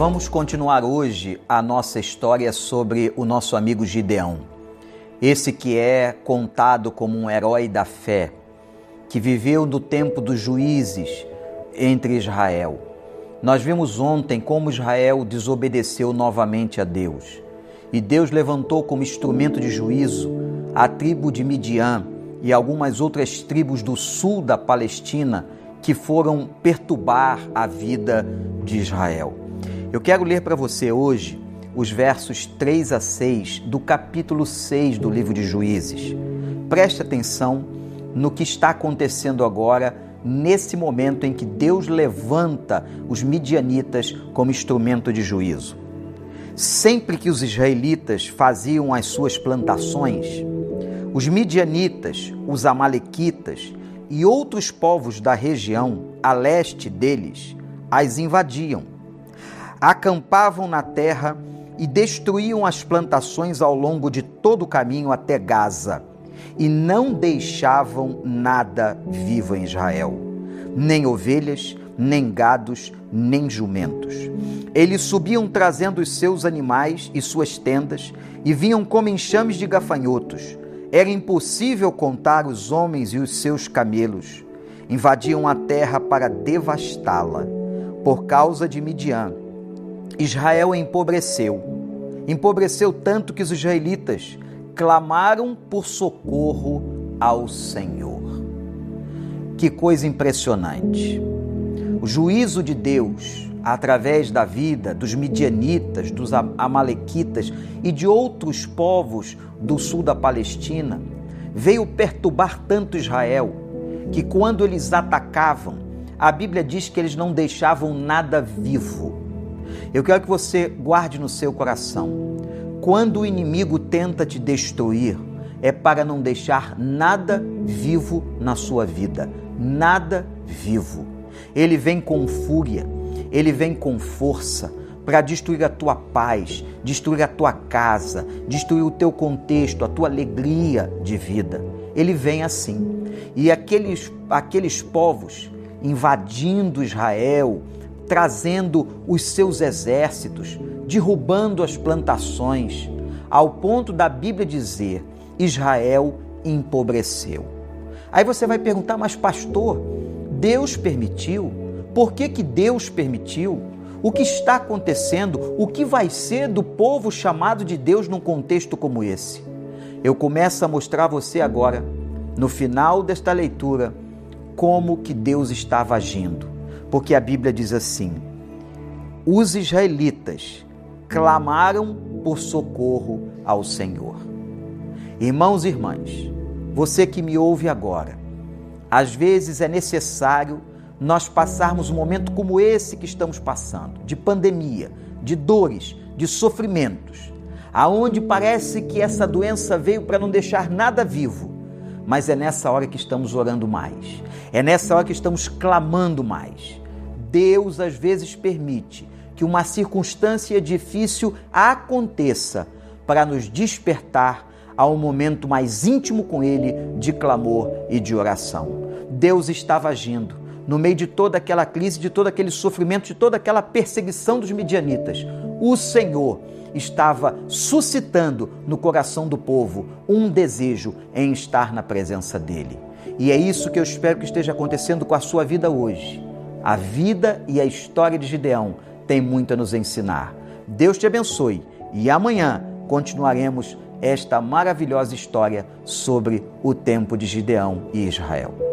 Vamos continuar hoje a nossa história sobre o nosso amigo Gideão. Esse que é contado como um herói da fé, que viveu no tempo dos juízes entre Israel. Nós vimos ontem como Israel desobedeceu novamente a Deus. E Deus levantou como instrumento de juízo a tribo de Midian e algumas outras tribos do sul da Palestina que foram perturbar a vida de Israel. Eu quero ler para você hoje os versos 3 a 6 do capítulo 6 do livro de Juízes. Preste atenção no que está acontecendo agora, nesse momento em que Deus levanta os midianitas como instrumento de juízo. Sempre que os israelitas faziam as suas plantações, os midianitas, os amalequitas e outros povos da região a leste deles as invadiam. Acampavam na terra e destruíam as plantações ao longo de todo o caminho até Gaza, e não deixavam nada vivo em Israel, nem ovelhas, nem gados, nem jumentos. Eles subiam trazendo os seus animais e suas tendas e vinham como enxames de gafanhotos era impossível contar os homens e os seus camelos. Invadiam a terra para devastá-la. Por causa de Midian, Israel empobreceu. Empobreceu tanto que os israelitas clamaram por socorro ao Senhor. Que coisa impressionante! O juízo de Deus através da vida dos midianitas, dos amalequitas e de outros povos do sul da Palestina, veio perturbar tanto Israel que quando eles atacavam, a Bíblia diz que eles não deixavam nada vivo. Eu quero que você guarde no seu coração. Quando o inimigo tenta te destruir, é para não deixar nada vivo na sua vida. Nada vivo. Ele vem com fúria, ele vem com força para destruir a tua paz, destruir a tua casa, destruir o teu contexto, a tua alegria de vida. Ele vem assim. E aqueles, aqueles povos invadindo Israel, trazendo os seus exércitos, derrubando as plantações, ao ponto da Bíblia dizer: Israel empobreceu. Aí você vai perguntar, mas pastor, Deus permitiu? Por que, que Deus permitiu? O que está acontecendo? O que vai ser do povo chamado de Deus num contexto como esse? Eu começo a mostrar a você agora, no final desta leitura, como que Deus estava agindo. Porque a Bíblia diz assim: os israelitas clamaram por socorro ao Senhor. Irmãos e irmãs, você que me ouve agora, às vezes é necessário nós passarmos um momento como esse que estamos passando, de pandemia, de dores, de sofrimentos, aonde parece que essa doença veio para não deixar nada vivo, mas é nessa hora que estamos orando mais, é nessa hora que estamos clamando mais. Deus às vezes permite que uma circunstância difícil aconteça para nos despertar a um momento mais íntimo com Ele de clamor e de oração. Deus estava agindo no meio de toda aquela crise, de todo aquele sofrimento, de toda aquela perseguição dos midianitas, o Senhor estava suscitando no coração do povo um desejo em estar na presença dele. E é isso que eu espero que esteja acontecendo com a sua vida hoje. A vida e a história de Gideão tem muito a nos ensinar. Deus te abençoe e amanhã continuaremos esta maravilhosa história sobre o tempo de Gideão e Israel.